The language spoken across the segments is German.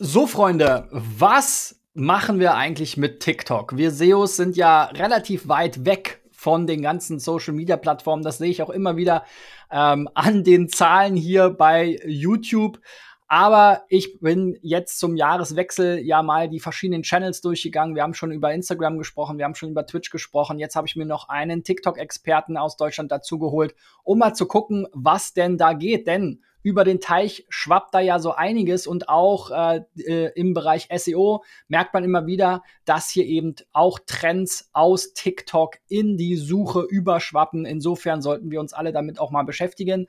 So, Freunde, was machen wir eigentlich mit TikTok? Wir SEOs sind ja relativ weit weg von den ganzen Social Media Plattformen. Das sehe ich auch immer wieder ähm, an den Zahlen hier bei YouTube. Aber ich bin jetzt zum Jahreswechsel ja mal die verschiedenen Channels durchgegangen. Wir haben schon über Instagram gesprochen, wir haben schon über Twitch gesprochen. Jetzt habe ich mir noch einen TikTok-Experten aus Deutschland dazu geholt, um mal zu gucken, was denn da geht. Denn über den Teich schwappt da ja so einiges und auch äh, äh, im Bereich SEO merkt man immer wieder, dass hier eben auch Trends aus TikTok in die Suche überschwappen. Insofern sollten wir uns alle damit auch mal beschäftigen.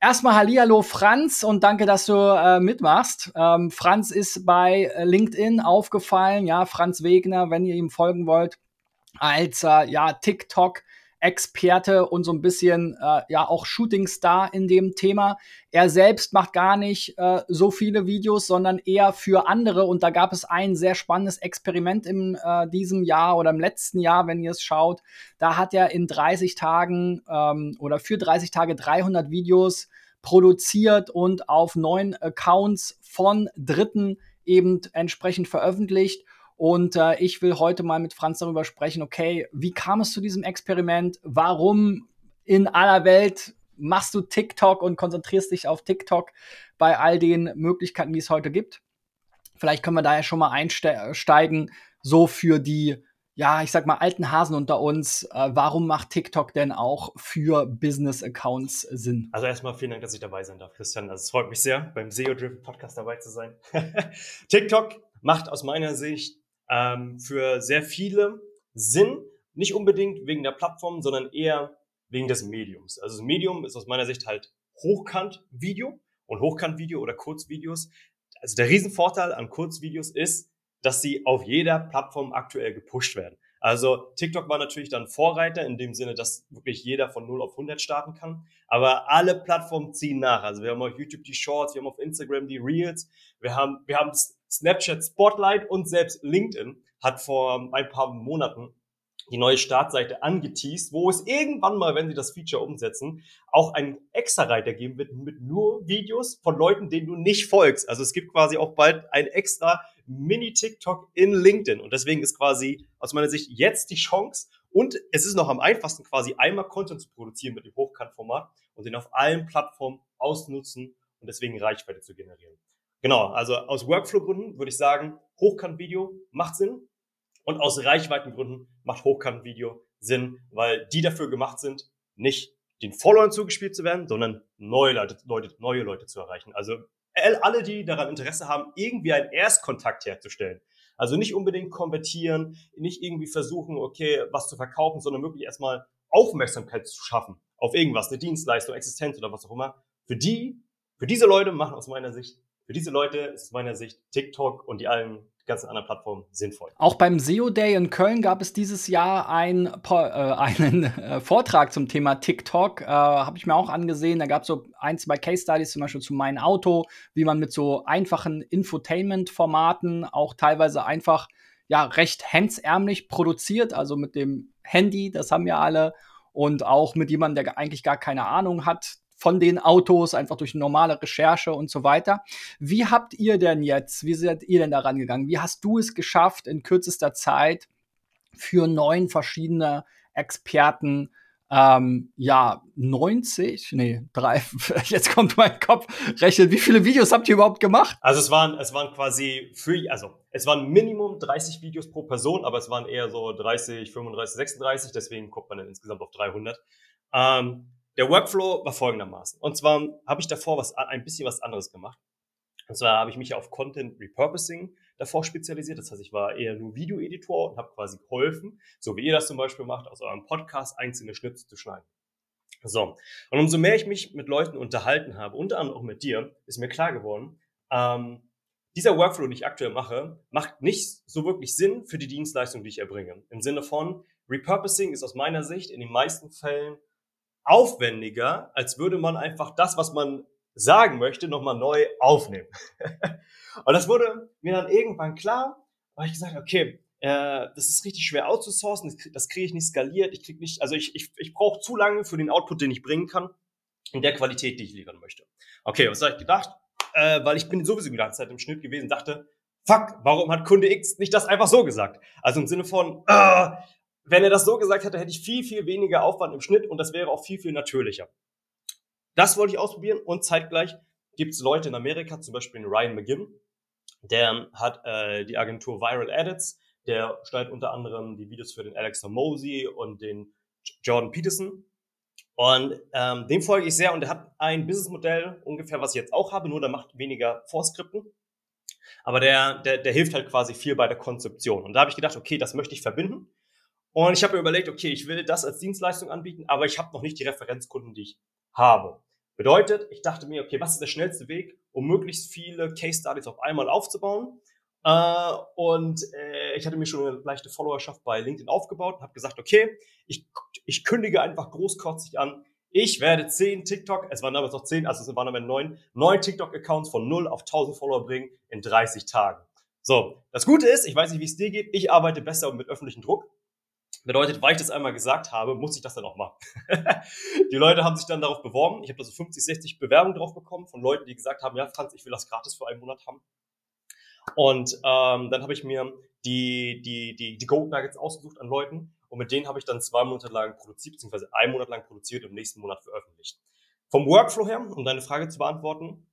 Erstmal Hallihallo Franz und danke, dass du äh, mitmachst. Ähm, Franz ist bei LinkedIn aufgefallen, ja, Franz Wegner, wenn ihr ihm folgen wollt, als äh, ja, TikTok Experte und so ein bisschen äh, ja auch Shootingstar in dem Thema. Er selbst macht gar nicht äh, so viele Videos, sondern eher für andere. Und da gab es ein sehr spannendes Experiment in äh, diesem Jahr oder im letzten Jahr, wenn ihr es schaut. Da hat er in 30 Tagen ähm, oder für 30 Tage 300 Videos produziert und auf neun Accounts von Dritten eben entsprechend veröffentlicht. Und äh, ich will heute mal mit Franz darüber sprechen, okay, wie kam es zu diesem Experiment? Warum in aller Welt machst du TikTok und konzentrierst dich auf TikTok bei all den Möglichkeiten, die es heute gibt? Vielleicht können wir da ja schon mal einsteigen, so für die, ja, ich sag mal, alten Hasen unter uns. Äh, warum macht TikTok denn auch für Business-Accounts Sinn? Also erstmal vielen Dank, dass ich dabei sein darf, Christian. Also es freut mich sehr, beim SEO-Driven Podcast dabei zu sein. TikTok macht aus meiner Sicht ähm, für sehr viele Sinn, nicht unbedingt wegen der Plattform, sondern eher wegen des Mediums. Also das Medium ist aus meiner Sicht halt Hochkant-Video und Hochkant-Video oder Kurzvideos. Also der Riesenvorteil an Kurzvideos ist, dass sie auf jeder Plattform aktuell gepusht werden. Also TikTok war natürlich dann Vorreiter in dem Sinne, dass wirklich jeder von 0 auf 100 starten kann. Aber alle Plattformen ziehen nach. Also wir haben auf YouTube die Shorts, wir haben auf Instagram die Reels, wir haben, wir haben Snapchat Spotlight und selbst LinkedIn hat vor ein paar Monaten die neue Startseite angeteased, wo es irgendwann mal, wenn sie das Feature umsetzen, auch einen extra Reiter geben wird mit nur Videos von Leuten, denen du nicht folgst. Also es gibt quasi auch bald ein extra Mini-TikTok in LinkedIn. Und deswegen ist quasi aus meiner Sicht jetzt die Chance und es ist noch am einfachsten quasi einmal Content zu produzieren mit dem Hochkantformat und den auf allen Plattformen ausnutzen und deswegen Reichweite zu generieren. Genau, also aus Workflow-Gründen würde ich sagen, Hochkant-Video macht Sinn. Und aus Reichweitengründen macht Hochkant-Video Sinn, weil die dafür gemacht sind, nicht den Followern zugespielt zu werden, sondern neue Leute, Leute, neue Leute zu erreichen. Also alle, die daran Interesse haben, irgendwie einen Erstkontakt herzustellen. Also nicht unbedingt konvertieren, nicht irgendwie versuchen, okay, was zu verkaufen, sondern wirklich erstmal Aufmerksamkeit zu schaffen auf irgendwas, eine Dienstleistung, Existenz oder was auch immer. Für die, für diese Leute machen aus meiner Sicht für diese Leute ist aus meiner Sicht TikTok und die allen ganzen anderen Plattformen sinnvoll. Auch beim SEO Day in Köln gab es dieses Jahr ein, äh, einen äh, Vortrag zum Thema TikTok. Äh, Habe ich mir auch angesehen. Da gab es so ein, zwei Case Studies, zum Beispiel zu Mein Auto, wie man mit so einfachen Infotainment-Formaten auch teilweise einfach ja recht hemdsärmlich produziert, also mit dem Handy, das haben wir alle, und auch mit jemandem, der eigentlich gar keine Ahnung hat, von den Autos, einfach durch normale Recherche und so weiter. Wie habt ihr denn jetzt, wie seid ihr denn daran gegangen? Wie hast du es geschafft, in kürzester Zeit für neun verschiedene Experten ähm, ja, 90, nee, drei, jetzt kommt mein Kopf, rechnet, wie viele Videos habt ihr überhaupt gemacht? Also es waren, es waren quasi für, also es waren Minimum 30 Videos pro Person, aber es waren eher so 30, 35, 36, deswegen kommt man dann insgesamt auf 300. Ähm, der Workflow war folgendermaßen. Und zwar habe ich davor was, ein bisschen was anderes gemacht. Und zwar habe ich mich auf Content Repurposing davor spezialisiert. Das heißt, ich war eher nur Videoeditor und habe quasi geholfen, so wie ihr das zum Beispiel macht, aus eurem Podcast einzelne Schnipsel zu schneiden. So. Und umso mehr ich mich mit Leuten unterhalten habe, unter anderem auch mit dir, ist mir klar geworden, ähm, dieser Workflow, den ich aktuell mache, macht nicht so wirklich Sinn für die Dienstleistung, die ich erbringe. Im Sinne von, Repurposing ist aus meiner Sicht in den meisten Fällen aufwendiger, als würde man einfach das, was man sagen möchte, nochmal neu aufnehmen. und das wurde mir dann irgendwann klar, weil ich gesagt, okay, äh, das ist richtig schwer outzusourcen, das, das kriege ich nicht skaliert, ich kriege nicht, also ich, ich, ich brauche zu lange für den Output, den ich bringen kann, in der Qualität, die ich liefern möchte. Okay, was habe ich gedacht? äh, weil ich bin sowieso die ganze Zeit im Schnitt gewesen, dachte, fuck, warum hat Kunde X nicht das einfach so gesagt? Also im Sinne von, äh, wenn er das so gesagt hätte, hätte ich viel, viel weniger Aufwand im Schnitt und das wäre auch viel, viel natürlicher. Das wollte ich ausprobieren und zeitgleich gibt es Leute in Amerika, zum Beispiel Ryan McGinn, der hat äh, die Agentur Viral Edits, der steuert unter anderem die Videos für den Alexa Mosey und den Jordan Peterson. Und ähm, dem folge ich sehr und der hat ein Businessmodell, ungefähr was ich jetzt auch habe, nur der macht weniger Vorskripten. Aber der, der, der hilft halt quasi viel bei der Konzeption. Und da habe ich gedacht, okay, das möchte ich verbinden. Und ich habe mir überlegt, okay, ich will das als Dienstleistung anbieten, aber ich habe noch nicht die Referenzkunden, die ich habe. Bedeutet, ich dachte mir, okay, was ist der schnellste Weg, um möglichst viele Case Studies auf einmal aufzubauen? Äh, und äh, ich hatte mir schon eine leichte Followerschaft bei LinkedIn aufgebaut und habe gesagt, okay, ich, ich kündige einfach großkotzig an, ich werde zehn TikTok, es waren damals noch zehn, also es waren aber neun, neun TikTok-Accounts von null auf 1000 Follower bringen in 30 Tagen. So, das Gute ist, ich weiß nicht, wie es dir geht, ich arbeite besser mit öffentlichem Druck. Bedeutet, weil ich das einmal gesagt habe, muss ich das dann auch machen. die Leute haben sich dann darauf beworben. Ich habe da so 50, 60 Bewerbungen drauf bekommen von Leuten, die gesagt haben, ja, Franz, ich will das gratis für einen Monat haben. Und ähm, dann habe ich mir die, die, die, die Gold Nuggets ausgesucht an Leuten und mit denen habe ich dann zwei Monate lang produziert, beziehungsweise einen Monat lang produziert und im nächsten Monat veröffentlicht. Vom Workflow her, um deine Frage zu beantworten,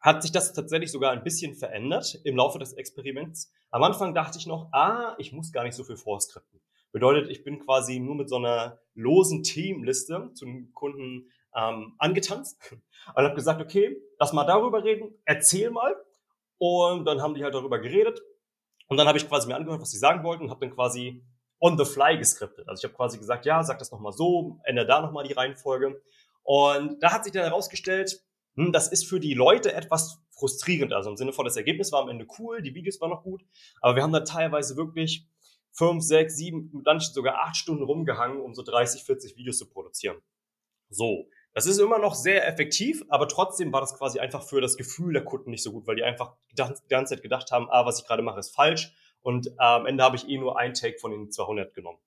hat sich das tatsächlich sogar ein bisschen verändert im Laufe des Experiments. Am Anfang dachte ich noch, ah, ich muss gar nicht so viel vorskripten. Bedeutet, ich bin quasi nur mit so einer losen Teamliste zum Kunden ähm, angetanzt und habe gesagt, okay, lass mal darüber reden, erzähl mal. Und dann haben die halt darüber geredet. Und dann habe ich quasi mir angehört, was sie sagen wollten und habe dann quasi on the fly geskriptet. Also ich habe quasi gesagt, ja, sag das nochmal so, ändere da nochmal die Reihenfolge. Und da hat sich dann herausgestellt, hm, das ist für die Leute etwas frustrierend. Also im Sinne von, das Ergebnis war am Ende cool, die Videos waren noch gut, aber wir haben da teilweise wirklich fünf, sechs, sieben, dann sogar acht Stunden rumgehangen, um so 30, 40 Videos zu produzieren. So. Das ist immer noch sehr effektiv, aber trotzdem war das quasi einfach für das Gefühl der Kunden nicht so gut, weil die einfach die ganze Zeit gedacht haben, ah, was ich gerade mache, ist falsch. Und äh, am Ende habe ich eh nur ein Take von den 200 genommen.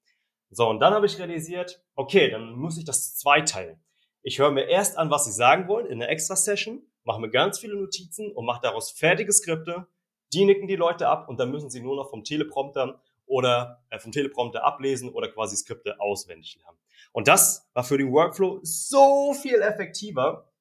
So, und dann habe ich realisiert, okay, dann muss ich das zweiteilen. Ich höre mir erst an, was sie sagen wollen in einer Extra-Session, mache mir ganz viele Notizen und mache daraus fertige Skripte. Die nicken die Leute ab und dann müssen sie nur noch vom Teleprompter oder äh, vom Teleprompter ablesen oder quasi Skripte auswendig lernen. Und das war für den Workflow so viel effektiver,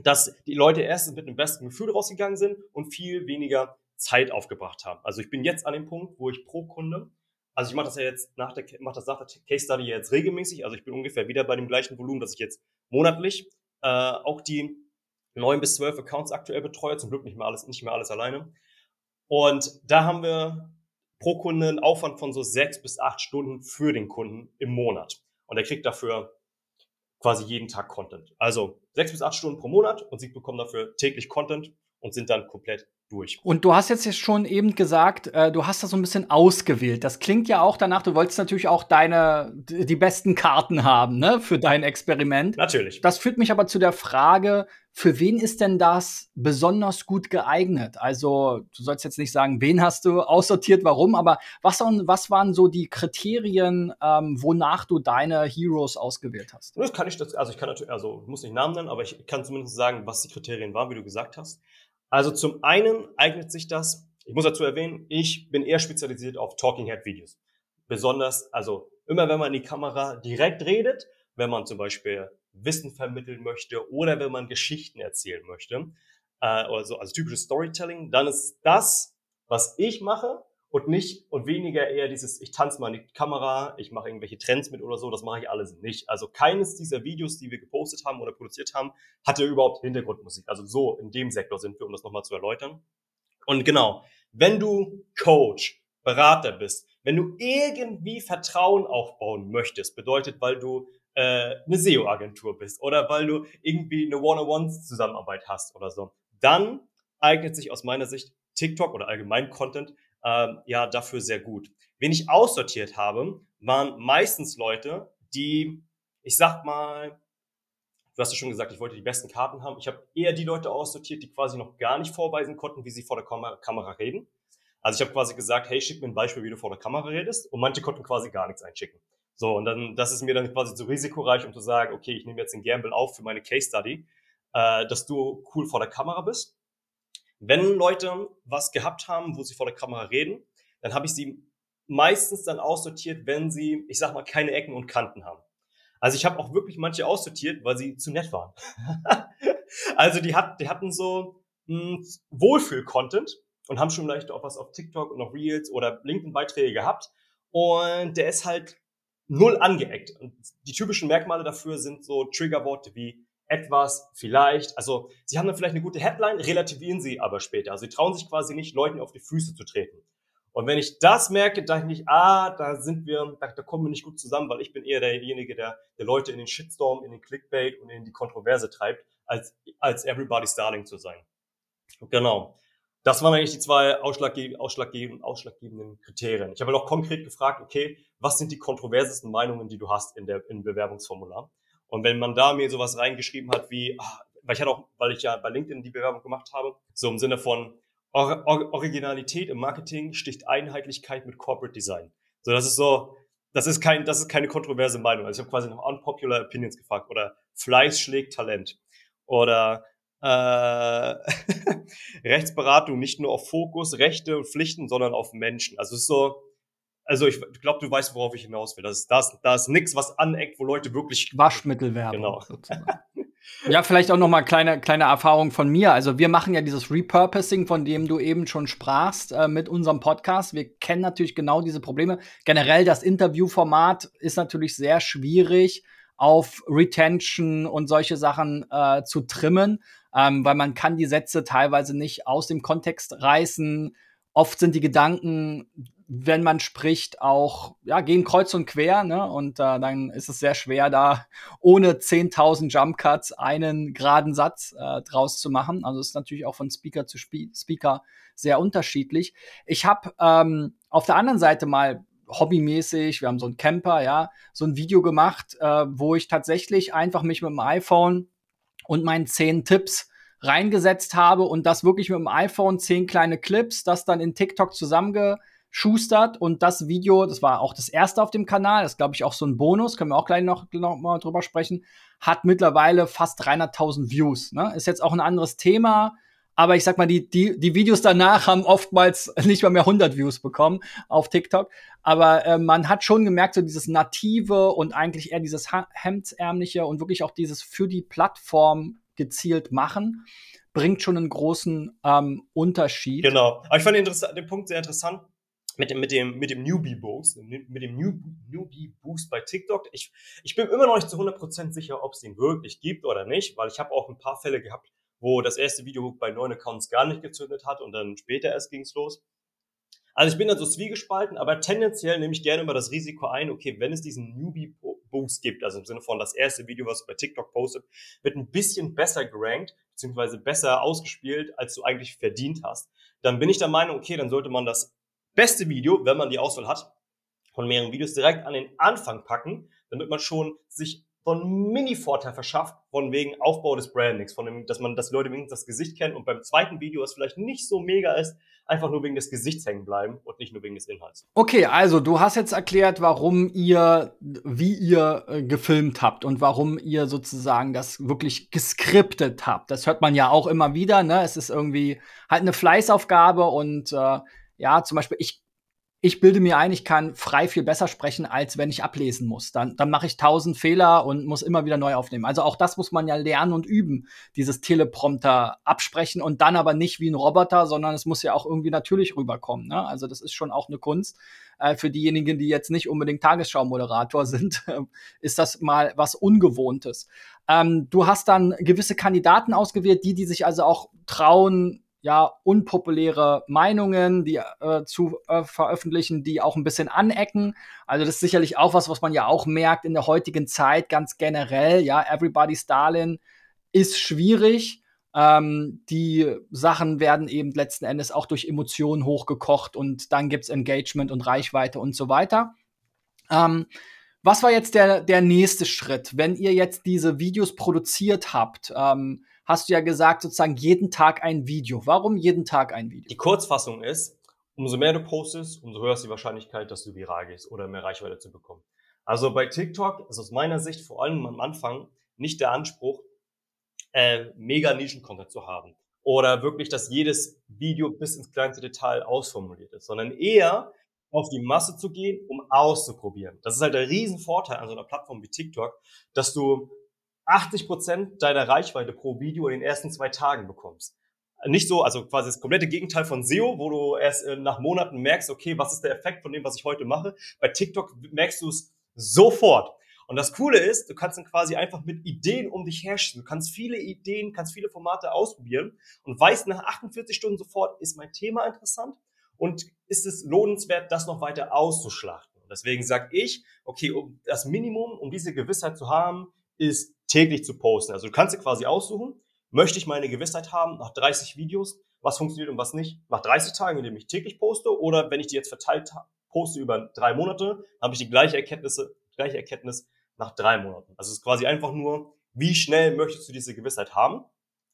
dass die Leute erstens mit einem besten Gefühl rausgegangen sind und viel weniger Zeit aufgebracht haben. Also ich bin jetzt an dem Punkt, wo ich pro Kunde, also ich mache das ja jetzt nach der, mache das nach der Case Study jetzt regelmäßig, also ich bin ungefähr wieder bei dem gleichen Volumen, dass ich jetzt monatlich äh, auch die neun bis zwölf Accounts aktuell betreue, zum Glück nicht mehr alles, nicht mehr alles alleine. Und da haben wir pro Kunde einen Aufwand von so sechs bis acht Stunden für den Kunden im Monat. Und er kriegt dafür quasi jeden Tag Content. Also sechs bis acht Stunden pro Monat und sie bekommen dafür täglich Content und sind dann komplett durch. Und du hast jetzt schon eben gesagt, äh, du hast das so ein bisschen ausgewählt. Das klingt ja auch danach, du wolltest natürlich auch deine, die besten Karten haben, ne, für dein Experiment. Natürlich. Das führt mich aber zu der Frage, für wen ist denn das besonders gut geeignet? Also, du sollst jetzt nicht sagen, wen hast du aussortiert, warum, aber was, was waren so die Kriterien, ähm, wonach du deine Heroes ausgewählt hast? Das kann ich, also ich kann natürlich, also ich muss nicht Namen nennen, aber ich kann zumindest sagen, was die Kriterien waren, wie du gesagt hast. Also zum einen eignet sich das, ich muss dazu erwähnen, ich bin eher spezialisiert auf Talking Head Videos. Besonders, also immer wenn man in die Kamera direkt redet, wenn man zum Beispiel Wissen vermitteln möchte oder wenn man Geschichten erzählen möchte, äh, also, also typisches Storytelling, dann ist das, was ich mache und nicht und weniger eher dieses, ich tanze mal in die Kamera, ich mache irgendwelche Trends mit oder so, das mache ich alles nicht. Also keines dieser Videos, die wir gepostet haben oder produziert haben, hatte überhaupt Hintergrundmusik. Also so in dem Sektor sind wir, um das nochmal zu erläutern. Und genau, wenn du Coach, Berater bist, wenn du irgendwie Vertrauen aufbauen möchtest, bedeutet, weil du äh, eine SEO-Agentur bist oder weil du irgendwie eine One-on-One-Zusammenarbeit hast oder so, dann eignet sich aus meiner Sicht TikTok oder allgemein Content ähm, ja dafür sehr gut. Wen ich aussortiert habe, waren meistens Leute, die, ich sag mal, du hast ja schon gesagt, ich wollte die besten Karten haben. Ich habe eher die Leute aussortiert, die quasi noch gar nicht vorweisen konnten, wie sie vor der Kam Kamera reden. Also ich habe quasi gesagt, hey, schick mir ein Beispiel, wie du vor der Kamera redest. Und manche konnten quasi gar nichts einschicken. So, und dann, das ist mir dann quasi zu risikoreich, um zu sagen, okay, ich nehme jetzt den Gamble auf für meine Case Study, äh, dass du cool vor der Kamera bist Wenn Leute was gehabt haben, wo sie vor der Kamera reden, dann habe ich sie meistens dann aussortiert, wenn sie, ich sag mal, keine Ecken und Kanten haben. Also ich habe auch wirklich manche aussortiert, weil sie zu nett waren. also die, hat, die hatten so hm, Wohlfühl-Content und haben schon vielleicht auch was auf TikTok und auf Reels oder LinkedIn-Beiträge gehabt. Und der ist halt null angeeckt. Und die typischen Merkmale dafür sind so Triggerworte wie etwas, vielleicht. Also sie haben dann vielleicht eine gute Headline, relativieren sie aber später. Also sie trauen sich quasi nicht, Leuten auf die Füße zu treten. Und wenn ich das merke, dachte ich, ah, da sind wir, da, da kommen wir nicht gut zusammen, weil ich bin eher derjenige, der, der Leute in den Shitstorm, in den Clickbait und in die Kontroverse treibt, als, als Everybody's Darling zu sein. Genau. Das waren eigentlich die zwei ausschlaggebenden, ausschlaggebenden, ausschlaggebenden Kriterien. Ich habe auch konkret gefragt, okay, was sind die kontroversesten Meinungen, die du hast in der im Bewerbungsformular? Und wenn man da mir sowas reingeschrieben hat wie, ach, weil ich auch, weil ich ja bei LinkedIn die Bewerbung gemacht habe, so im Sinne von Or Or Originalität im Marketing sticht Einheitlichkeit mit Corporate Design. So, das ist so, das ist kein, das ist keine kontroverse Meinung. Also ich habe quasi nach unpopular opinions gefragt oder Fleiß schlägt Talent oder äh, Rechtsberatung nicht nur auf Fokus, Rechte und Pflichten, sondern auf Menschen. Also es ist so, also ich glaube, du weißt, worauf ich hinaus will. Das ist, das, da ist nichts, was aneckt, wo Leute wirklich Waschmittelwerbung. Genau. Sozusagen. ja, vielleicht auch noch mal kleine kleine Erfahrung von mir. Also wir machen ja dieses Repurposing, von dem du eben schon sprachst, äh, mit unserem Podcast. Wir kennen natürlich genau diese Probleme. Generell das Interviewformat ist natürlich sehr schwierig auf Retention und solche Sachen äh, zu trimmen ähm, weil man kann die Sätze teilweise nicht aus dem Kontext reißen. Oft sind die Gedanken, wenn man spricht, auch, ja, gehen kreuz und quer, ne? Und äh, dann ist es sehr schwer, da ohne 10.000 Jump Cuts einen geraden Satz äh, draus zu machen. Also ist natürlich auch von Speaker zu Spe Speaker sehr unterschiedlich. Ich habe ähm, auf der anderen Seite mal hobbymäßig, wir haben so einen Camper, ja, so ein Video gemacht, äh, wo ich tatsächlich einfach mich mit dem iPhone und meinen zehn Tipps reingesetzt habe und das wirklich mit dem iPhone zehn kleine Clips, das dann in TikTok zusammengeschustert und das Video, das war auch das erste auf dem Kanal, das glaube ich auch so ein Bonus, können wir auch gleich noch, noch mal drüber sprechen, hat mittlerweile fast 300.000 Views. Ne? Ist jetzt auch ein anderes Thema, aber ich sag mal, die, die, die Videos danach haben oftmals nicht mal mehr 100 Views bekommen auf TikTok. Aber äh, man hat schon gemerkt, so dieses Native und eigentlich eher dieses Hemdsärmliche und wirklich auch dieses für die Plattform gezielt machen, bringt schon einen großen ähm, Unterschied. Genau. Aber ich fand den Punkt sehr interessant mit dem, mit dem, mit dem Newbie-Boost, mit dem New, Newbie-Boost bei TikTok. Ich, ich bin immer noch nicht zu 100% sicher, ob es den wirklich gibt oder nicht, weil ich habe auch ein paar Fälle gehabt, wo das erste Video bei neun Accounts gar nicht gezündet hat und dann später erst ging's los. Also ich bin da so zwiegespalten, aber tendenziell nehme ich gerne immer das Risiko ein, okay, wenn es diesen Newbie-Boost gibt, also im Sinne von das erste Video, was du bei TikTok postet, wird ein bisschen besser gerankt, beziehungsweise besser ausgespielt, als du eigentlich verdient hast, dann bin ich der Meinung, okay, dann sollte man das beste Video, wenn man die Auswahl hat, von mehreren Videos direkt an den Anfang packen, damit man schon sich so Mini-Vorteil verschafft, von wegen Aufbau des Brandings, von dem, dass man, dass Leute wenigstens das Gesicht kennen und beim zweiten Video, was vielleicht nicht so mega ist, einfach nur wegen des Gesichts hängen bleiben und nicht nur wegen des Inhalts. Okay, also du hast jetzt erklärt, warum ihr, wie ihr äh, gefilmt habt und warum ihr sozusagen das wirklich geskriptet habt. Das hört man ja auch immer wieder, ne? Es ist irgendwie halt eine Fleißaufgabe und äh, ja, zum Beispiel, ich ich bilde mir ein, ich kann frei viel besser sprechen, als wenn ich ablesen muss. Dann, dann mache ich tausend Fehler und muss immer wieder neu aufnehmen. Also auch das muss man ja lernen und üben, dieses Teleprompter absprechen und dann aber nicht wie ein Roboter, sondern es muss ja auch irgendwie natürlich rüberkommen. Ne? Also das ist schon auch eine Kunst. Äh, für diejenigen, die jetzt nicht unbedingt Tagesschau-Moderator sind, ist das mal was Ungewohntes. Ähm, du hast dann gewisse Kandidaten ausgewählt, die, die sich also auch trauen, ja, unpopuläre Meinungen, die äh, zu äh, veröffentlichen, die auch ein bisschen anecken. Also das ist sicherlich auch was, was man ja auch merkt in der heutigen Zeit ganz generell. Ja, Everybody's Darling ist schwierig. Ähm, die Sachen werden eben letzten Endes auch durch Emotionen hochgekocht und dann gibt's Engagement und Reichweite und so weiter. Ähm, was war jetzt der, der nächste Schritt, wenn ihr jetzt diese Videos produziert habt? Ähm, hast du ja gesagt, sozusagen jeden Tag ein Video. Warum jeden Tag ein Video? Die Kurzfassung ist, umso mehr du postest, umso höher ist die Wahrscheinlichkeit, dass du viral gehst oder mehr Reichweite zu bekommen. Also bei TikTok ist aus meiner Sicht vor allem am Anfang nicht der Anspruch, äh, mega Nischen-Content zu haben oder wirklich, dass jedes Video bis ins kleinste Detail ausformuliert ist, sondern eher auf die Masse zu gehen, um auszuprobieren. Das ist halt der Riesenvorteil an so einer Plattform wie TikTok, dass du 80 Prozent deiner Reichweite pro Video in den ersten zwei Tagen bekommst. Nicht so, also quasi das komplette Gegenteil von SEO, wo du erst äh, nach Monaten merkst, okay, was ist der Effekt von dem, was ich heute mache. Bei TikTok merkst du es sofort. Und das Coole ist, du kannst dann quasi einfach mit Ideen um dich herrschen. Du kannst viele Ideen, kannst viele Formate ausprobieren und weißt nach 48 Stunden sofort, ist mein Thema interessant und ist es lohnenswert, das noch weiter auszuschlachten. Und deswegen sage ich, okay, um das Minimum, um diese Gewissheit zu haben, ist täglich zu posten. Also du kannst dir quasi aussuchen, möchte ich meine Gewissheit haben nach 30 Videos, was funktioniert und was nicht, nach 30 Tagen, indem ich täglich poste oder wenn ich die jetzt verteilt poste über drei Monate, habe ich die gleiche Erkenntnisse, gleiche Erkenntnis nach drei Monaten. Also es ist quasi einfach nur, wie schnell möchtest du diese Gewissheit haben,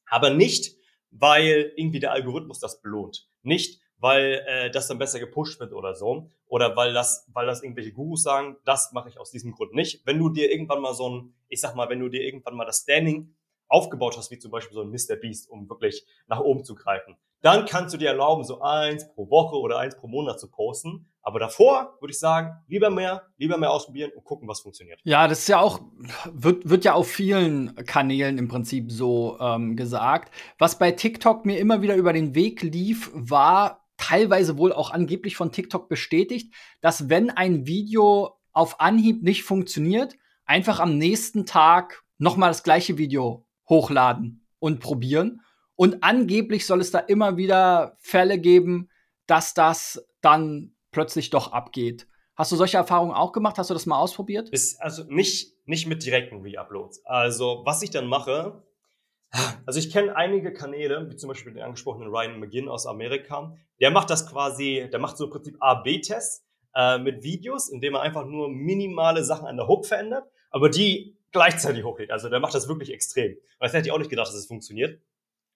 aber nicht, weil irgendwie der Algorithmus das belohnt. Nicht, weil äh, das dann besser gepusht wird oder so. Oder weil das, weil das irgendwelche Gurus sagen, das mache ich aus diesem Grund nicht. Wenn du dir irgendwann mal so ein, ich sag mal, wenn du dir irgendwann mal das Standing aufgebaut hast, wie zum Beispiel so ein Mr. Beast, um wirklich nach oben zu greifen, dann kannst du dir erlauben, so eins pro Woche oder eins pro Monat zu posten. Aber davor würde ich sagen, lieber mehr, lieber mehr ausprobieren und gucken, was funktioniert. Ja, das ist ja auch, wird, wird ja auf vielen Kanälen im Prinzip so ähm, gesagt. Was bei TikTok mir immer wieder über den Weg lief, war teilweise wohl auch angeblich von TikTok bestätigt, dass wenn ein Video auf Anhieb nicht funktioniert, einfach am nächsten Tag nochmal das gleiche Video hochladen und probieren. Und angeblich soll es da immer wieder Fälle geben, dass das dann plötzlich doch abgeht. Hast du solche Erfahrungen auch gemacht? Hast du das mal ausprobiert? Ist also nicht, nicht mit direkten Re-Uploads. Also, was ich dann mache, also ich kenne einige Kanäle, wie zum Beispiel den angesprochenen Ryan McGinn aus Amerika. Der macht das quasi, der macht so im Prinzip A-B-Tests äh, mit Videos, indem er einfach nur minimale Sachen an der Hook verändert, aber die gleichzeitig hochlädt. Also der macht das wirklich extrem. Und das hätte ich auch nicht gedacht, dass es das funktioniert.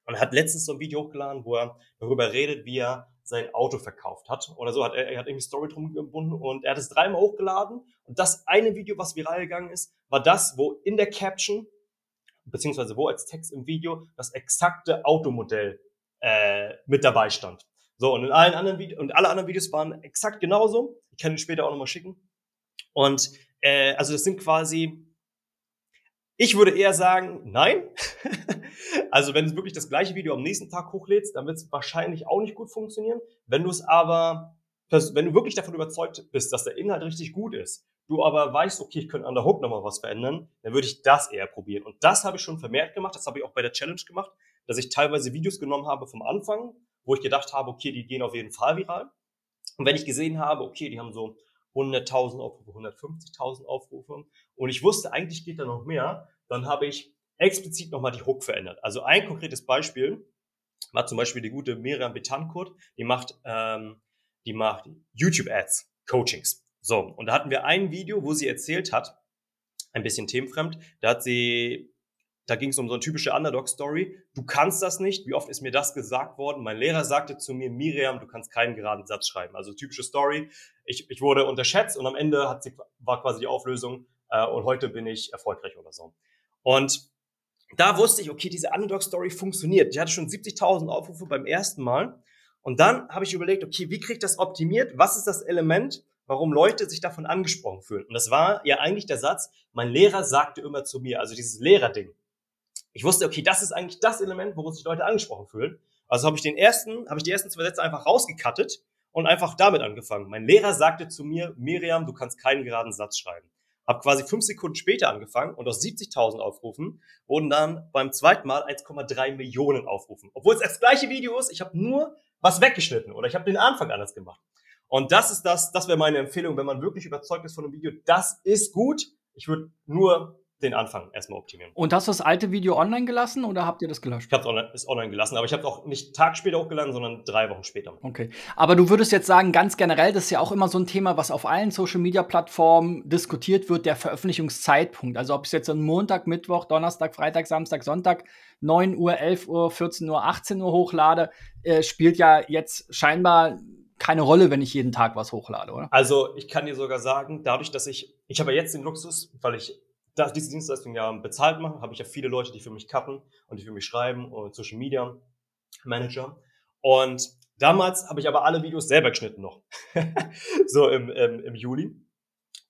Und er hat letztens so ein Video hochgeladen, wo er darüber redet, wie er sein Auto verkauft hat. Oder so, hat er, er hat irgendwie Story drum gebunden und er hat es dreimal hochgeladen. Und das eine Video, was viral gegangen ist, war das, wo in der Caption, beziehungsweise wo als Text im Video das exakte Automodell äh, mit dabei stand. So, und in allen anderen Videos, und alle anderen Videos waren exakt genauso. Ich kann ihn später auch nochmal schicken. Und äh, also das sind quasi ich würde eher sagen, nein. also wenn du wirklich das gleiche Video am nächsten Tag hochlädst, dann wird es wahrscheinlich auch nicht gut funktionieren. Wenn du es aber, wenn du wirklich davon überzeugt bist, dass der Inhalt richtig gut ist, du aber weißt, okay, ich könnte an der Hook nochmal was verändern, dann würde ich das eher probieren. Und das habe ich schon vermehrt gemacht, das habe ich auch bei der Challenge gemacht, dass ich teilweise Videos genommen habe vom Anfang, wo ich gedacht habe, okay, die gehen auf jeden Fall viral. Und wenn ich gesehen habe, okay, die haben so 100.000 Aufrufe, 150.000 Aufrufe und ich wusste, eigentlich geht da noch mehr, dann habe ich explizit nochmal die Hook verändert. Also ein konkretes Beispiel war zum Beispiel die gute Miriam Betancourt, die macht, ähm, die macht YouTube-Ads, Coachings. So, und da hatten wir ein Video, wo sie erzählt hat, ein bisschen themenfremd, da hat sie da ging es um so eine typische Underdog-Story. Du kannst das nicht. Wie oft ist mir das gesagt worden? Mein Lehrer sagte zu mir, Miriam, du kannst keinen geraden Satz schreiben. Also typische Story. Ich, ich wurde unterschätzt und am Ende hat sie, war quasi die Auflösung äh, und heute bin ich erfolgreich oder so. Und da wusste ich, okay, diese Underdog-Story funktioniert. Die hatte schon 70.000 Aufrufe beim ersten Mal. Und dann habe ich überlegt, okay, wie kriege ich das optimiert? Was ist das Element, warum Leute sich davon angesprochen fühlen? Und das war ja eigentlich der Satz, mein Lehrer sagte immer zu mir, also dieses Lehrerding. Ich wusste, okay, das ist eigentlich das Element, worum sich Leute angesprochen fühlen. Also habe ich den ersten, habe ich die ersten zwei Sätze einfach rausgekattet und einfach damit angefangen. Mein Lehrer sagte zu mir, Miriam, du kannst keinen geraden Satz schreiben. Hab quasi fünf Sekunden später angefangen und aus 70.000 Aufrufen wurden dann beim zweiten Mal 1,3 Millionen Aufrufen. Obwohl es das gleiche Video ist, ich habe nur was weggeschnitten oder ich habe den Anfang anders gemacht. Und das ist das, das wäre meine Empfehlung, wenn man wirklich überzeugt ist von einem Video, das ist gut. Ich würde nur den Anfang erstmal optimieren. Und hast du das alte Video online gelassen oder habt ihr das gelöscht? Ich habe es online, online gelassen, aber ich habe es auch nicht Tag später hochgeladen, sondern drei Wochen später. Okay. Aber du würdest jetzt sagen, ganz generell, das ist ja auch immer so ein Thema, was auf allen Social Media Plattformen diskutiert wird, der Veröffentlichungszeitpunkt. Also ob ich es jetzt am Montag, Mittwoch, Donnerstag, Freitag, Samstag, Sonntag, 9 Uhr, 11 Uhr, 14 Uhr, 18 Uhr hochlade, äh, spielt ja jetzt scheinbar keine Rolle, wenn ich jeden Tag was hochlade, oder? Also ich kann dir sogar sagen, dadurch, dass ich, ich habe ja jetzt den Luxus, weil ich da diese Dienstleistung ja bezahlt mache, habe ich ja viele Leute, die für mich cutten und die für mich schreiben und Social Media. Manager. Und damals habe ich aber alle Videos selber geschnitten noch. so im, im, im Juli.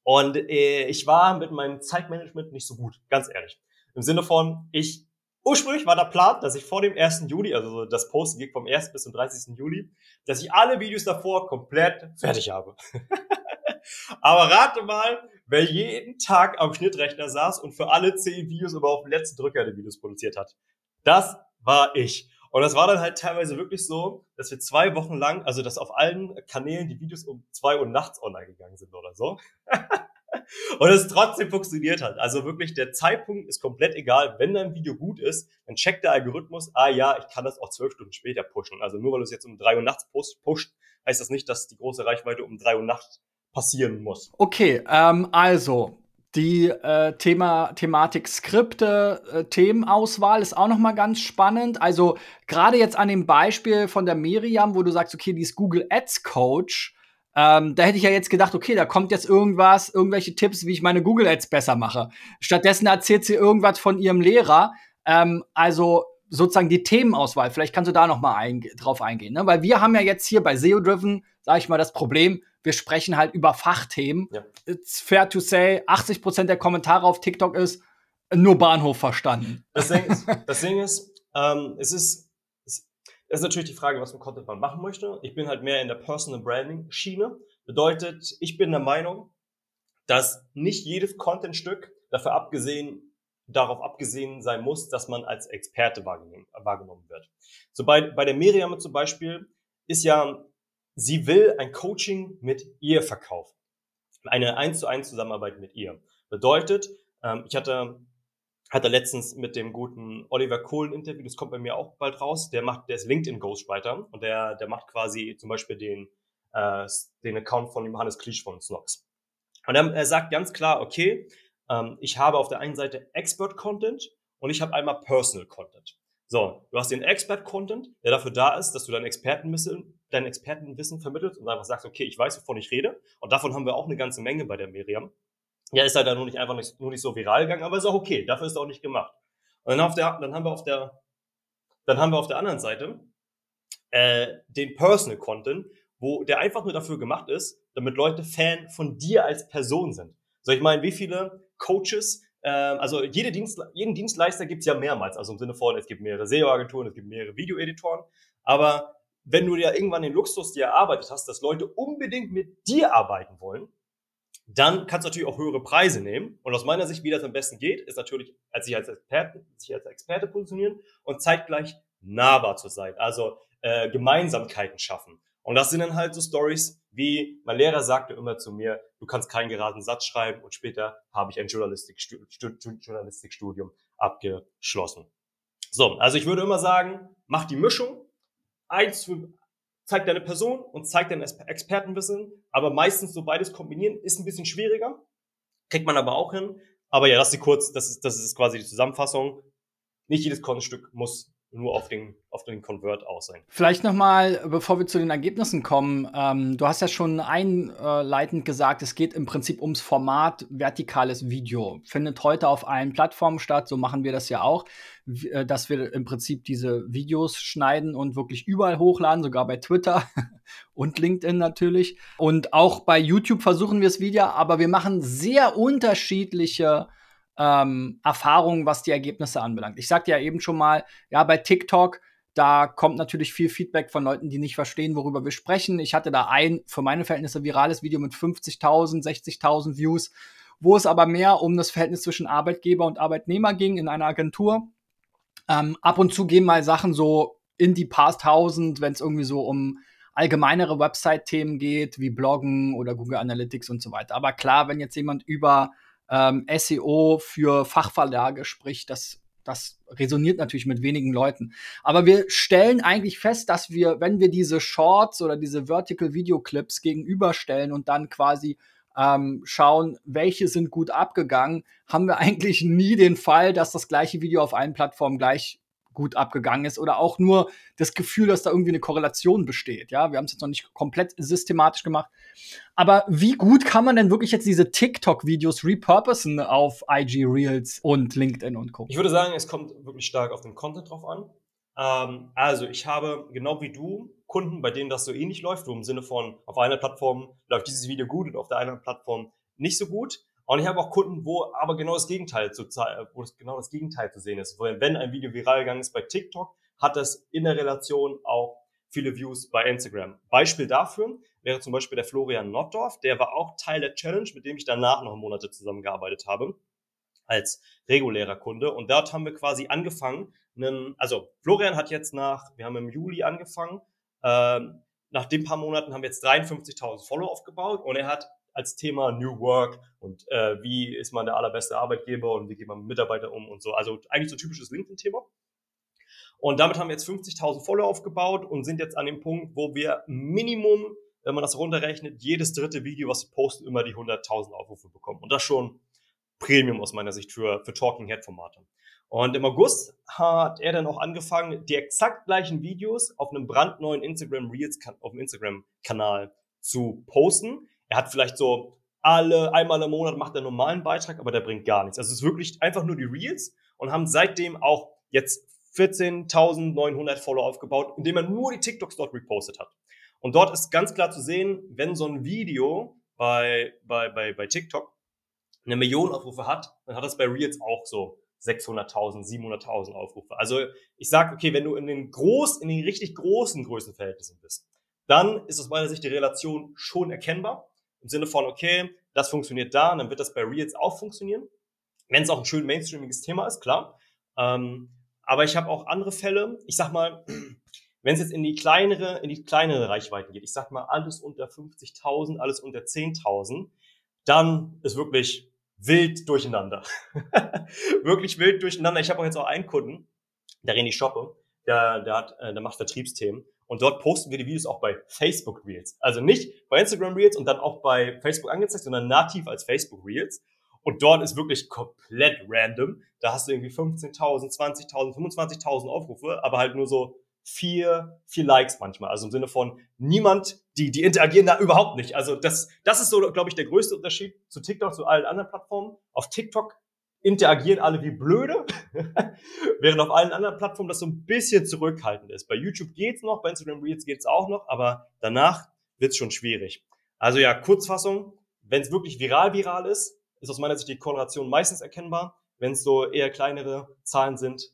Und äh, ich war mit meinem Zeitmanagement nicht so gut, ganz ehrlich. Im Sinne von, ich, ursprünglich war der Plan, dass ich vor dem 1. Juli, also das Posten geht vom 1. bis zum 30. Juli, dass ich alle Videos davor komplett fertig habe. Aber rate mal, wer jeden Tag am Schnittrechner saß und für alle zehn Videos immer auf den letzten Drücker die Videos produziert hat. Das war ich. Und das war dann halt teilweise wirklich so, dass wir zwei Wochen lang, also dass auf allen Kanälen die Videos um zwei Uhr nachts online gegangen sind oder so. und es trotzdem funktioniert hat. Also wirklich, der Zeitpunkt ist komplett egal. Wenn dein Video gut ist, dann checkt der Algorithmus, ah ja, ich kann das auch zwölf Stunden später pushen. Also nur weil du es jetzt um drei Uhr nachts pusht, heißt das nicht, dass die große Reichweite um drei Uhr nachts passieren muss. Okay, ähm, also die äh, Thema, Thematik Skripte, äh, Themenauswahl ist auch noch mal ganz spannend. Also gerade jetzt an dem Beispiel von der Miriam, wo du sagst, okay, die ist Google Ads Coach. Ähm, da hätte ich ja jetzt gedacht, okay, da kommt jetzt irgendwas, irgendwelche Tipps, wie ich meine Google Ads besser mache. Stattdessen erzählt sie irgendwas von ihrem Lehrer. Ähm, also sozusagen die Themenauswahl. Vielleicht kannst du da noch mal ein, drauf eingehen, ne? weil wir haben ja jetzt hier bei SEO Driven, sage ich mal, das Problem, wir sprechen halt über Fachthemen. Ja. It's fair to say, 80% der Kommentare auf TikTok ist nur Bahnhof verstanden. Das Ding ist, das Ding ist ähm, es ist, es ist natürlich die Frage, was für Content man machen möchte. Ich bin halt mehr in der Personal Branding Schiene. Bedeutet, ich bin der Meinung, dass nicht jedes Contentstück dafür abgesehen, darauf abgesehen sein muss, dass man als Experte wahrgenommen wird. So bei, bei der Miriam zum Beispiel ist ja sie will ein Coaching mit ihr verkaufen. Eine 1 zu 1 Zusammenarbeit mit ihr. Bedeutet, ähm, ich hatte, hatte letztens mit dem guten Oliver Kohlen Interview, das kommt bei mir auch bald raus, der macht, der ist LinkedIn Ghostwriter und der, der macht quasi zum Beispiel den, äh, den Account von Johannes Klisch von Snox. Und er, er sagt ganz klar, okay, ähm, ich habe auf der einen Seite Expert Content und ich habe einmal Personal Content. So, du hast den Expert-Content, der dafür da ist, dass du dein Expertenwissen, dein Expertenwissen vermittelst und einfach sagst, okay, ich weiß, wovon ich rede. Und davon haben wir auch eine ganze Menge bei der Miriam. Ja, ist halt dann nur nicht einfach nicht, nur nicht so viral gegangen, aber ist auch okay. Dafür ist auch nicht gemacht. Und dann, der, dann haben wir auf der, dann haben wir auf der anderen Seite äh, den Personal Content, wo der einfach nur dafür gemacht ist, damit Leute Fan von dir als Person sind. So, ich meine, wie viele Coaches ähm, also jede Dienst, jeden Dienstleister gibt es ja mehrmals. Also im Sinne von, es gibt mehrere SEO-Agenturen, es gibt mehrere Videoeditoren. Aber wenn du ja irgendwann den Luxus dir erarbeitet hast, dass Leute unbedingt mit dir arbeiten wollen, dann kannst du natürlich auch höhere Preise nehmen. Und aus meiner Sicht, wie das am besten geht, ist natürlich, als sich als Experte, sich als Experte positionieren und zeitgleich nahbar zu sein. Also äh, Gemeinsamkeiten schaffen. Und das sind dann halt so Stories, wie mein Lehrer sagte immer zu mir, du kannst keinen geraden Satz schreiben und später habe ich ein Journalistikstudium abgeschlossen. So, also ich würde immer sagen, mach die Mischung. Eins, zeig deine Person und zeig dein Expertenwissen, aber meistens so beides kombinieren ist ein bisschen schwieriger. Kriegt man aber auch hin. Aber ja, das ist kurz, das ist, das ist quasi die Zusammenfassung. Nicht jedes Kunststück muss nur auf den, auf den Convert aus sein. Vielleicht noch mal, bevor wir zu den Ergebnissen kommen, ähm, du hast ja schon einleitend gesagt, es geht im Prinzip ums Format vertikales Video. Findet heute auf allen Plattformen statt, so machen wir das ja auch, äh, dass wir im Prinzip diese Videos schneiden und wirklich überall hochladen, sogar bei Twitter und LinkedIn natürlich. Und auch bei YouTube versuchen wir es wieder, aber wir machen sehr unterschiedliche ähm, Erfahrungen, was die Ergebnisse anbelangt. Ich sagte ja eben schon mal, ja, bei TikTok, da kommt natürlich viel Feedback von Leuten, die nicht verstehen, worüber wir sprechen. Ich hatte da ein für meine Verhältnisse virales Video mit 50.000, 60.000 Views, wo es aber mehr um das Verhältnis zwischen Arbeitgeber und Arbeitnehmer ging in einer Agentur. Ähm, ab und zu gehen mal Sachen so in die Past 1000, wenn es irgendwie so um allgemeinere Website-Themen geht, wie Bloggen oder Google Analytics und so weiter. Aber klar, wenn jetzt jemand über ähm, SEO für Fachverlage spricht, das, das resoniert natürlich mit wenigen Leuten. Aber wir stellen eigentlich fest, dass wir, wenn wir diese Shorts oder diese Vertical Video Clips gegenüberstellen und dann quasi ähm, schauen, welche sind gut abgegangen, haben wir eigentlich nie den Fall, dass das gleiche Video auf allen Plattformen gleich gut abgegangen ist oder auch nur das Gefühl, dass da irgendwie eine Korrelation besteht. Ja, wir haben es jetzt noch nicht komplett systematisch gemacht. Aber wie gut kann man denn wirklich jetzt diese TikTok-Videos repurposen auf IG Reels und LinkedIn und Co? Ich würde sagen, es kommt wirklich stark auf den Content drauf an. Ähm, also ich habe genau wie du Kunden, bei denen das so ähnlich läuft, wo im Sinne von auf einer Plattform läuft dieses Video gut und auf der anderen Plattform nicht so gut. Und ich habe auch Kunden, wo aber genau das Gegenteil zu, wo genau das Gegenteil zu sehen ist. Wenn ein Video viral gegangen ist bei TikTok, hat das in der Relation auch viele Views bei Instagram. Beispiel dafür wäre zum Beispiel der Florian Notdorf. Der war auch Teil der Challenge, mit dem ich danach noch Monate zusammengearbeitet habe als regulärer Kunde. Und dort haben wir quasi angefangen, einen, also Florian hat jetzt nach, wir haben im Juli angefangen, ähm, nach den paar Monaten haben wir jetzt 53.000 Follow aufgebaut und er hat als Thema New Work und äh, wie ist man der allerbeste Arbeitgeber und wie geht man mit Mitarbeitern um und so. Also eigentlich so typisches LinkedIn-Thema. Und damit haben wir jetzt 50.000 Follower aufgebaut und sind jetzt an dem Punkt, wo wir Minimum, wenn man das runterrechnet, jedes dritte Video, was wir posten, immer die 100.000 Aufrufe bekommen. Und das schon Premium aus meiner Sicht für, für Talking Head Formate. Und im August hat er dann auch angefangen, die exakt gleichen Videos auf einem brandneuen Instagram Reels, auf dem Instagram Kanal zu posten. Er hat vielleicht so alle, einmal im Monat macht er einen normalen Beitrag, aber der bringt gar nichts. Also es ist wirklich einfach nur die Reels und haben seitdem auch jetzt 14.900 Follower aufgebaut, indem er nur die TikToks dort repostet hat. Und dort ist ganz klar zu sehen, wenn so ein Video bei, bei, bei, bei TikTok eine Million Aufrufe hat, dann hat das bei Reels auch so 600.000, 700.000 Aufrufe. Also ich sage, okay, wenn du in den groß, in den richtig großen Größenverhältnissen bist, dann ist aus meiner Sicht die Relation schon erkennbar. Im Sinne von, okay, das funktioniert da, dann wird das bei Reels auch funktionieren. Wenn es auch ein schön mainstreamiges Thema ist, klar. Ähm, aber ich habe auch andere Fälle. Ich sag mal, wenn es jetzt in die kleinere, in die kleinere Reichweiten geht, ich sag mal alles unter 50.000, alles unter 10.000, dann ist wirklich wild durcheinander. wirklich wild durcheinander. Ich habe auch jetzt auch einen Kunden, der René Shoppe, der, der, hat, äh, der macht Vertriebsthemen. Und dort posten wir die Videos auch bei Facebook Reels. Also nicht bei Instagram Reels und dann auch bei Facebook angezeigt, sondern nativ als Facebook Reels. Und dort ist wirklich komplett random. Da hast du irgendwie 15.000, 20.000, 25.000 Aufrufe, aber halt nur so vier, vier Likes manchmal. Also im Sinne von niemand, die, die interagieren da überhaupt nicht. Also das, das ist so, glaube ich, der größte Unterschied zu TikTok, zu allen anderen Plattformen. Auf TikTok interagieren alle wie blöde, während auf allen anderen Plattformen das so ein bisschen zurückhaltend ist. Bei YouTube geht's noch, bei Instagram Reels geht's auch noch, aber danach wird's schon schwierig. Also ja, Kurzfassung, wenn es wirklich viral viral ist, ist aus meiner Sicht die Korrelation meistens erkennbar. Wenn es so eher kleinere Zahlen sind,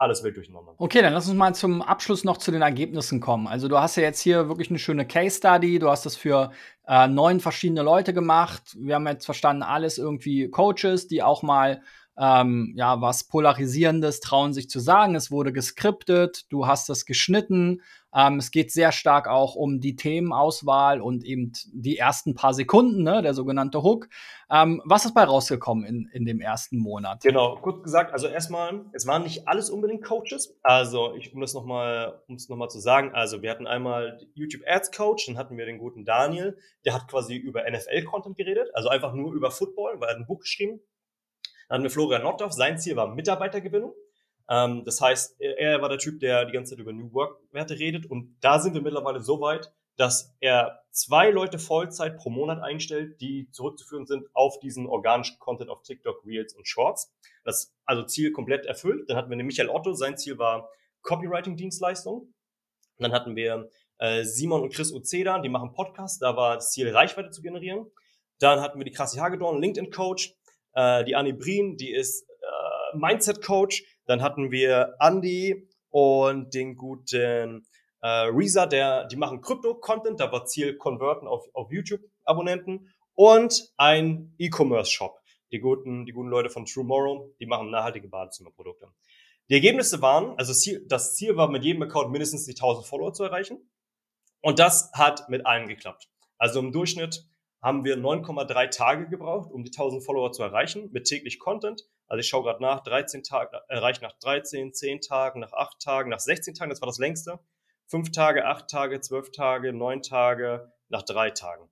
alles wild durcheinander. Okay, dann lass uns mal zum Abschluss noch zu den Ergebnissen kommen. Also du hast ja jetzt hier wirklich eine schöne Case Study. Du hast das für äh, neun verschiedene Leute gemacht. Wir haben jetzt verstanden, alles irgendwie Coaches, die auch mal ähm, ja, was Polarisierendes trauen sich zu sagen. Es wurde geskriptet, du hast das geschnitten. Ähm, es geht sehr stark auch um die Themenauswahl und eben die ersten paar Sekunden, ne, der sogenannte Hook. Ähm, was ist bei rausgekommen in, in dem ersten Monat? Genau, kurz gesagt, also erstmal, es waren nicht alles unbedingt Coaches. Also, ich, um das nochmal, um es nochmal zu sagen, also wir hatten einmal YouTube Ads Coach, dann hatten wir den guten Daniel, der hat quasi über NFL-Content geredet, also einfach nur über Football, weil er ein Buch geschrieben. Dann hatten wir Florian Nordorf, sein Ziel war Mitarbeitergewinnung. Ähm, das heißt, er war der Typ, der die ganze Zeit über New Work-Werte redet. Und da sind wir mittlerweile so weit, dass er zwei Leute Vollzeit pro Monat einstellt, die zurückzuführen sind auf diesen organischen Content auf TikTok, Reels und Shorts. Das also Ziel komplett erfüllt. Dann hatten wir den Michael Otto, sein Ziel war Copywriting-Dienstleistung. Dann hatten wir äh, Simon und Chris Uzeda, die machen Podcasts, da war das Ziel, Reichweite zu generieren. Dann hatten wir die Krassi Hagedorn, LinkedIn-Coach, äh, die Annie Brien, die ist äh, Mindset-Coach. Dann hatten wir Andy und den guten äh, Reza, der, die machen Krypto-Content, da war Ziel Converten auf, auf YouTube-Abonnenten und ein E-Commerce-Shop. Die guten, die guten Leute von Tomorrow, die machen nachhaltige Badezimmerprodukte. Die Ergebnisse waren, also das Ziel war mit jedem Account mindestens die 1000 Follower zu erreichen. Und das hat mit allen geklappt. Also im Durchschnitt haben wir 9,3 Tage gebraucht, um die 1000 Follower zu erreichen, mit täglich Content. Also ich schaue gerade nach, 13 Tage, erreicht nach 13, 10 Tagen, nach 8 Tagen, nach 16 Tagen, das war das längste. 5 Tage, 8 Tage, 12 Tage, 9 Tage, nach 3 Tagen.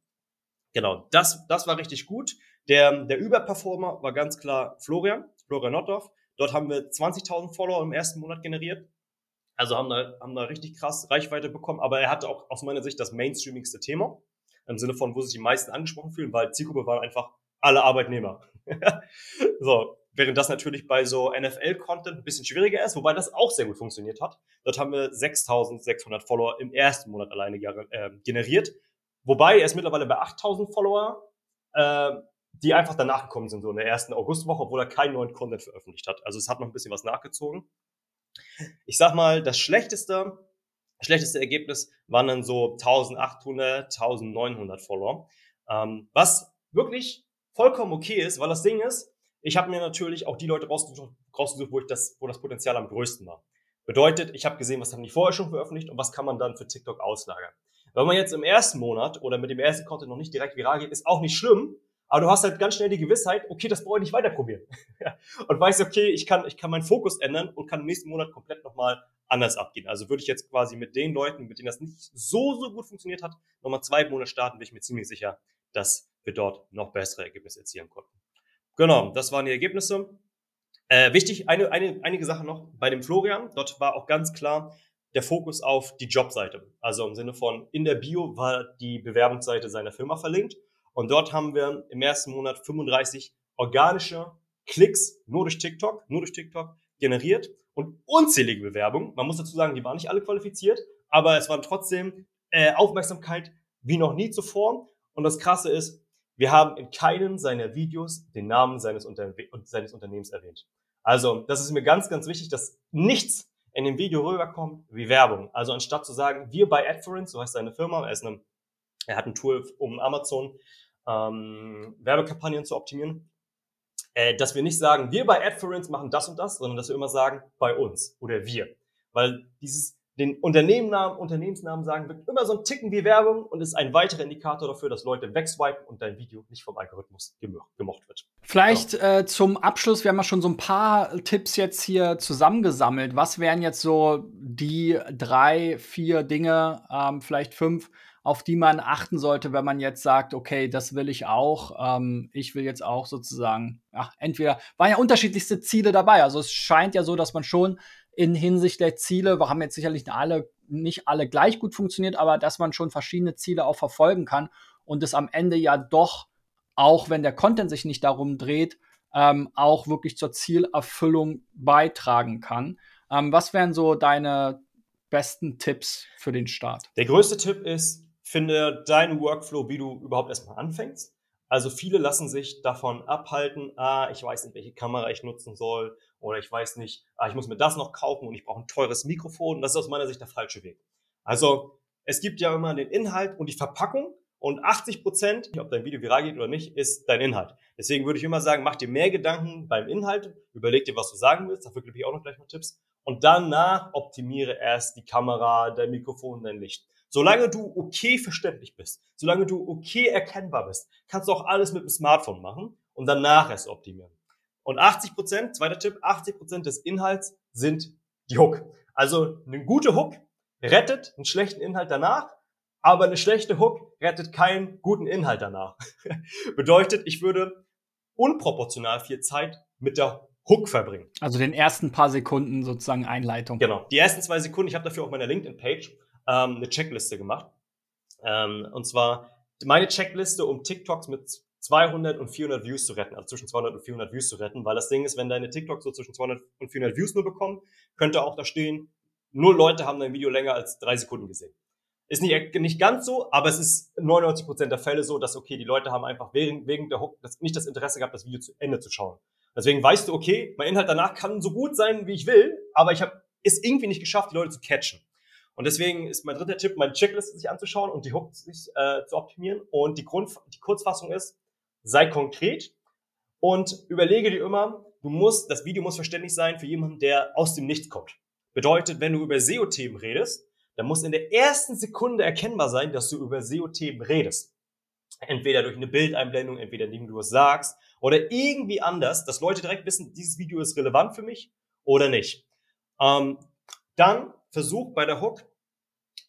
Genau, das, das war richtig gut. Der, der Überperformer war ganz klar Florian, Florian Notdorf. Dort haben wir 20.000 Follower im ersten Monat generiert. Also haben da, haben da richtig krass Reichweite bekommen. Aber er hatte auch aus meiner Sicht das mainstreamigste Thema im Sinne von, wo sich die meisten angesprochen fühlen, weil Zielgruppe waren einfach alle Arbeitnehmer. so, während das natürlich bei so NFL-Content ein bisschen schwieriger ist, wobei das auch sehr gut funktioniert hat. Dort haben wir 6600 Follower im ersten Monat alleine äh, generiert, wobei er ist mittlerweile bei 8000 Follower, äh, die einfach danach gekommen sind, so in der ersten Augustwoche, obwohl er keinen neuen Content veröffentlicht hat. Also es hat noch ein bisschen was nachgezogen. Ich sag mal, das schlechteste, schlechteste Ergebnis waren dann so 1800, 1900 Follower. Ähm, was wirklich vollkommen okay ist, weil das Ding ist, ich habe mir natürlich auch die Leute rausgesucht, rausgesucht, wo, ich das, wo das Potenzial am größten war. Bedeutet, ich habe gesehen, was haben die vorher schon veröffentlicht und was kann man dann für TikTok auslagern. Wenn man jetzt im ersten Monat oder mit dem ersten Content noch nicht direkt viral geht, ist auch nicht schlimm, aber du hast halt ganz schnell die Gewissheit, okay, das brauche ich nicht weiter probieren. und weißt, okay, ich kann, ich kann meinen Fokus ändern und kann im nächsten Monat komplett nochmal anders abgehen. Also würde ich jetzt quasi mit den Leuten, mit denen das nicht so, so gut funktioniert hat, nochmal zwei Monate starten, bin ich mir ziemlich sicher, dass wir dort noch bessere Ergebnisse erzielen konnten. Genau, das waren die Ergebnisse. Äh, wichtig, eine, eine, einige Sachen noch bei dem Florian. Dort war auch ganz klar der Fokus auf die Jobseite. Also im Sinne von, in der Bio war die Bewerbungsseite seiner Firma verlinkt. Und dort haben wir im ersten Monat 35 organische Klicks nur durch TikTok, nur durch TikTok generiert und unzählige Bewerbungen. Man muss dazu sagen, die waren nicht alle qualifiziert, aber es waren trotzdem äh, Aufmerksamkeit wie noch nie zuvor. Und das Krasse ist, wir haben in keinem seiner Videos den Namen seines, Unter seines Unternehmens erwähnt. Also, das ist mir ganz, ganz wichtig, dass nichts in dem Video rüberkommt wie Werbung. Also anstatt zu sagen, wir bei AdForence, so heißt seine Firma, er, ist eine, er hat ein Tool, um Amazon ähm, Werbekampagnen zu optimieren, äh, dass wir nicht sagen, wir bei AdForence machen das und das, sondern dass wir immer sagen, bei uns oder wir. Weil dieses den Unternehmennamen, Unternehmensnamen sagen, wird immer so ein Ticken wie Werbung und ist ein weiterer Indikator dafür, dass Leute wegswipen und dein Video nicht vom Algorithmus gemocht wird. Vielleicht genau. äh, zum Abschluss, wir haben ja schon so ein paar Tipps jetzt hier zusammengesammelt. Was wären jetzt so die drei, vier Dinge, ähm, vielleicht fünf, auf die man achten sollte, wenn man jetzt sagt, okay, das will ich auch. Ähm, ich will jetzt auch sozusagen, ach, entweder waren ja unterschiedlichste Ziele dabei. Also es scheint ja so, dass man schon in Hinsicht der Ziele, wir haben jetzt sicherlich alle, nicht alle gleich gut funktioniert, aber dass man schon verschiedene Ziele auch verfolgen kann und es am Ende ja doch, auch wenn der Content sich nicht darum dreht, ähm, auch wirklich zur Zielerfüllung beitragen kann. Ähm, was wären so deine besten Tipps für den Start? Der größte Tipp ist, finde deinen Workflow, wie du überhaupt erstmal anfängst. Also viele lassen sich davon abhalten, ah, ich weiß nicht, welche Kamera ich nutzen soll oder ich weiß nicht, ah, ich muss mir das noch kaufen und ich brauche ein teures Mikrofon. Das ist aus meiner Sicht der falsche Weg. Also es gibt ja immer den Inhalt und die Verpackung und 80 Prozent, ob dein Video viral geht oder nicht, ist dein Inhalt. Deswegen würde ich immer sagen, mach dir mehr Gedanken beim Inhalt, überleg dir, was du sagen willst, dafür gebe ich auch noch gleich mal Tipps und danach optimiere erst die Kamera, dein Mikrofon, dein Licht. Solange du okay verständlich bist, solange du okay erkennbar bist, kannst du auch alles mit dem Smartphone machen und danach erst optimieren. Und 80 Prozent, zweiter Tipp, 80 Prozent des Inhalts sind die Hook. Also eine gute Hook rettet einen schlechten Inhalt danach, aber eine schlechte Hook rettet keinen guten Inhalt danach. Bedeutet, ich würde unproportional viel Zeit mit der Hook verbringen. Also den ersten paar Sekunden sozusagen Einleitung. Genau. Die ersten zwei Sekunden, ich habe dafür auf meiner LinkedIn-Page ähm, eine Checkliste gemacht. Ähm, und zwar meine Checkliste, um TikToks mit 200 und 400 Views zu retten, also zwischen 200 und 400 Views zu retten, weil das Ding ist, wenn deine TikToks so zwischen 200 und 400 Views nur bekommen, könnte auch da stehen, null Leute haben dein Video länger als drei Sekunden gesehen. Ist nicht, nicht ganz so, aber es ist 99% der Fälle so, dass okay, die Leute haben einfach wegen, wegen der Hook das, nicht das Interesse gehabt, das Video zu Ende zu schauen. Deswegen weißt du, okay, mein Inhalt danach kann so gut sein, wie ich will, aber ich habe es irgendwie nicht geschafft, die Leute zu catchen. Und deswegen ist mein dritter Tipp, meine Checkliste sich anzuschauen und die Hook sich äh, zu optimieren. Und die, Grund, die Kurzfassung ist, sei konkret und überlege dir immer, du musst, das Video muss verständlich sein für jemanden, der aus dem Nichts kommt. Bedeutet, wenn du über SEO-Themen redest, dann muss in der ersten Sekunde erkennbar sein, dass du über SEO-Themen redest. Entweder durch eine Bildeinblendung, entweder indem du es sagst oder irgendwie anders, dass Leute direkt wissen, dieses Video ist relevant für mich oder nicht. Ähm, dann versuch bei der Hook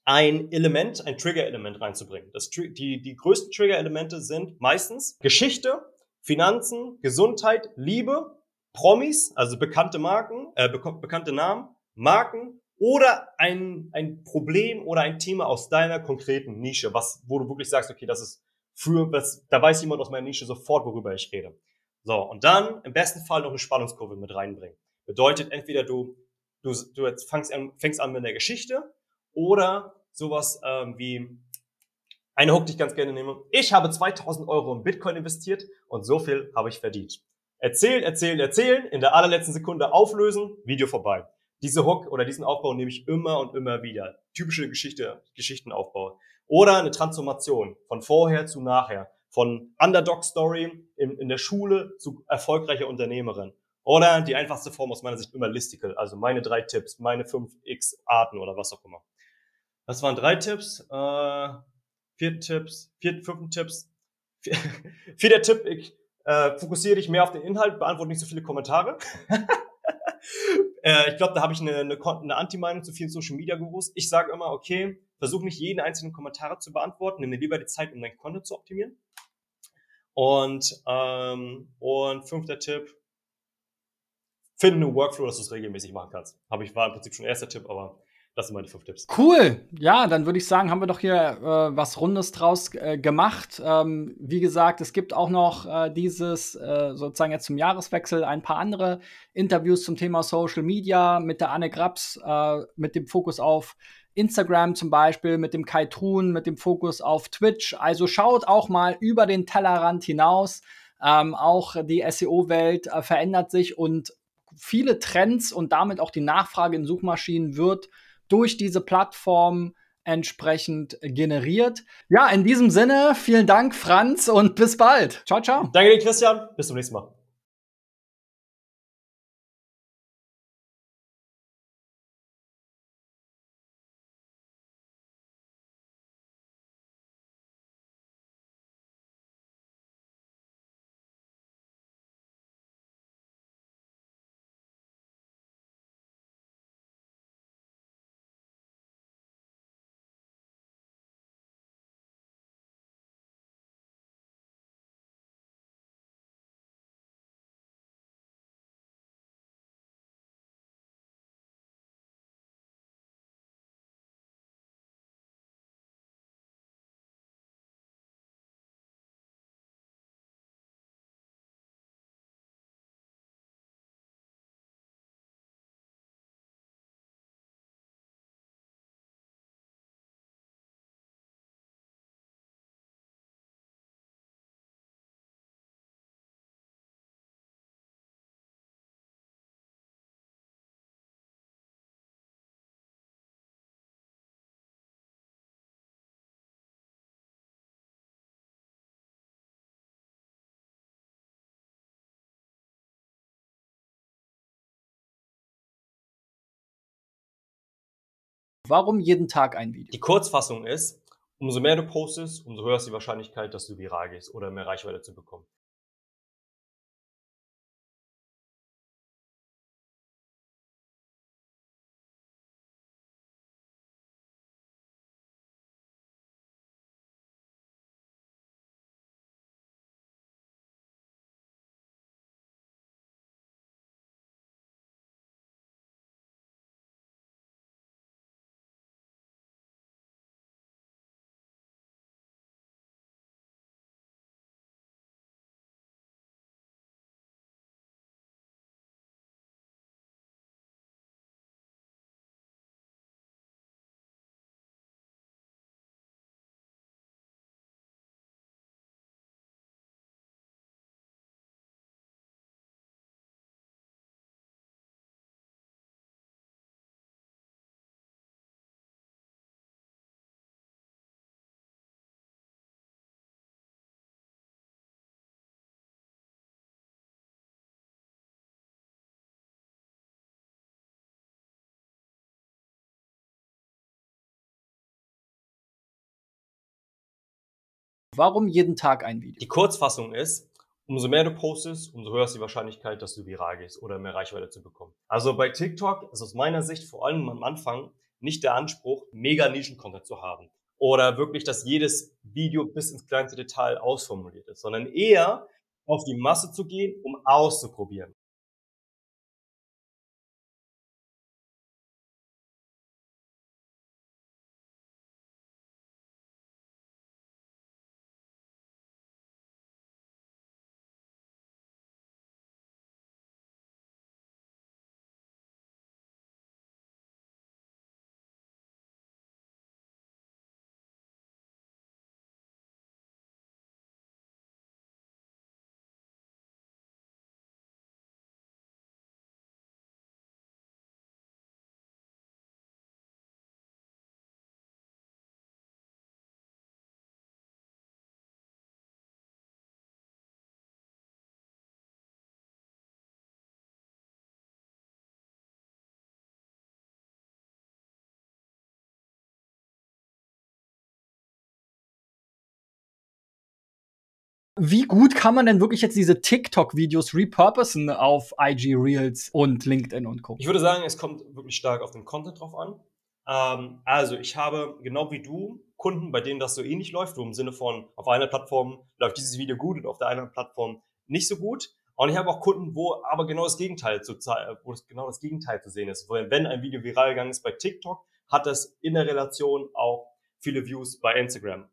ein Element, ein Trigger-Element reinzubringen. Das, die, die größten Trigger-Elemente sind meistens Geschichte, Finanzen, Gesundheit, Liebe, Promis, also bekannte Marken, äh, bekannte Namen, Marken oder ein, ein Problem oder ein Thema aus deiner konkreten Nische, was, wo du wirklich sagst, okay, das ist für, das, da weiß jemand aus meiner Nische sofort, worüber ich rede. So, und dann im besten Fall noch eine Spannungskurve mit reinbringen. Bedeutet, entweder du, du, du fängst an, fängst an mit der Geschichte oder sowas ähm, wie eine Hook, die ich ganz gerne nehme. Ich habe 2000 Euro in Bitcoin investiert und so viel habe ich verdient. Erzählen, erzählen, erzählen, in der allerletzten Sekunde auflösen, Video vorbei. Diese Hook oder diesen Aufbau nehme ich immer und immer wieder. Typische Geschichte, Geschichtenaufbau. Oder eine Transformation von vorher zu nachher. Von Underdog-Story in, in der Schule zu erfolgreicher Unternehmerin. Oder die einfachste Form aus meiner Sicht immer Listicle. Also meine drei Tipps, meine fünf X-Arten oder was auch immer. Das waren drei Tipps. Äh, vier Tipps, vier, fünf Tipps. Vierter Tipp, ich äh, fokussiere dich mehr auf den Inhalt, beantworte nicht so viele Kommentare. äh, ich glaube, da habe ich eine, eine, eine Anti-Meinung zu vielen Social Media Gurus. Ich sage immer, okay, versuch nicht jeden einzelnen Kommentar zu beantworten, nimm dir lieber die Zeit, um dein Content zu optimieren. Und, ähm, und fünfter Tipp, finde einen Workflow, dass du es regelmäßig machen kannst. Habe ich, war im Prinzip schon erster Tipp, aber das sind meine fünf Tipps. Cool. Ja, dann würde ich sagen, haben wir doch hier äh, was Rundes draus äh, gemacht. Ähm, wie gesagt, es gibt auch noch äh, dieses, äh, sozusagen jetzt zum Jahreswechsel, ein paar andere Interviews zum Thema Social Media mit der Anne Grabs, äh, mit dem Fokus auf Instagram zum Beispiel, mit dem Kai Trun, mit dem Fokus auf Twitch. Also schaut auch mal über den Tellerrand hinaus. Ähm, auch die SEO-Welt äh, verändert sich und viele Trends und damit auch die Nachfrage in Suchmaschinen wird durch diese Plattform entsprechend generiert. Ja, in diesem Sinne, vielen Dank, Franz, und bis bald. Ciao, ciao. Danke dir, Christian. Bis zum nächsten Mal. Warum jeden Tag ein Video? Die Kurzfassung ist, umso mehr du postest, umso höher ist die Wahrscheinlichkeit, dass du viral gehst oder mehr Reichweite zu bekommen. Warum jeden Tag ein Video? Die Kurzfassung ist, umso mehr du postest, umso höher ist die Wahrscheinlichkeit, dass du viral gehst oder mehr Reichweite zu bekommen. Also bei TikTok ist aus meiner Sicht vor allem am Anfang nicht der Anspruch, mega Nischen-Content zu haben oder wirklich, dass jedes Video bis ins kleinste Detail ausformuliert ist, sondern eher auf die Masse zu gehen, um auszuprobieren. Wie gut kann man denn wirklich jetzt diese TikTok-Videos repurposen auf IG Reels und LinkedIn und Co? Ich würde sagen, es kommt wirklich stark auf den Content drauf an. Ähm, also ich habe genau wie du Kunden, bei denen das so ähnlich läuft, wo im Sinne von auf einer Plattform läuft dieses Video gut und auf der anderen Plattform nicht so gut. Und ich habe auch Kunden, wo aber genau das Gegenteil zu, wo genau das Gegenteil zu sehen ist. Wenn ein Video viral gegangen ist bei TikTok, hat das in der Relation auch viele Views bei Instagram.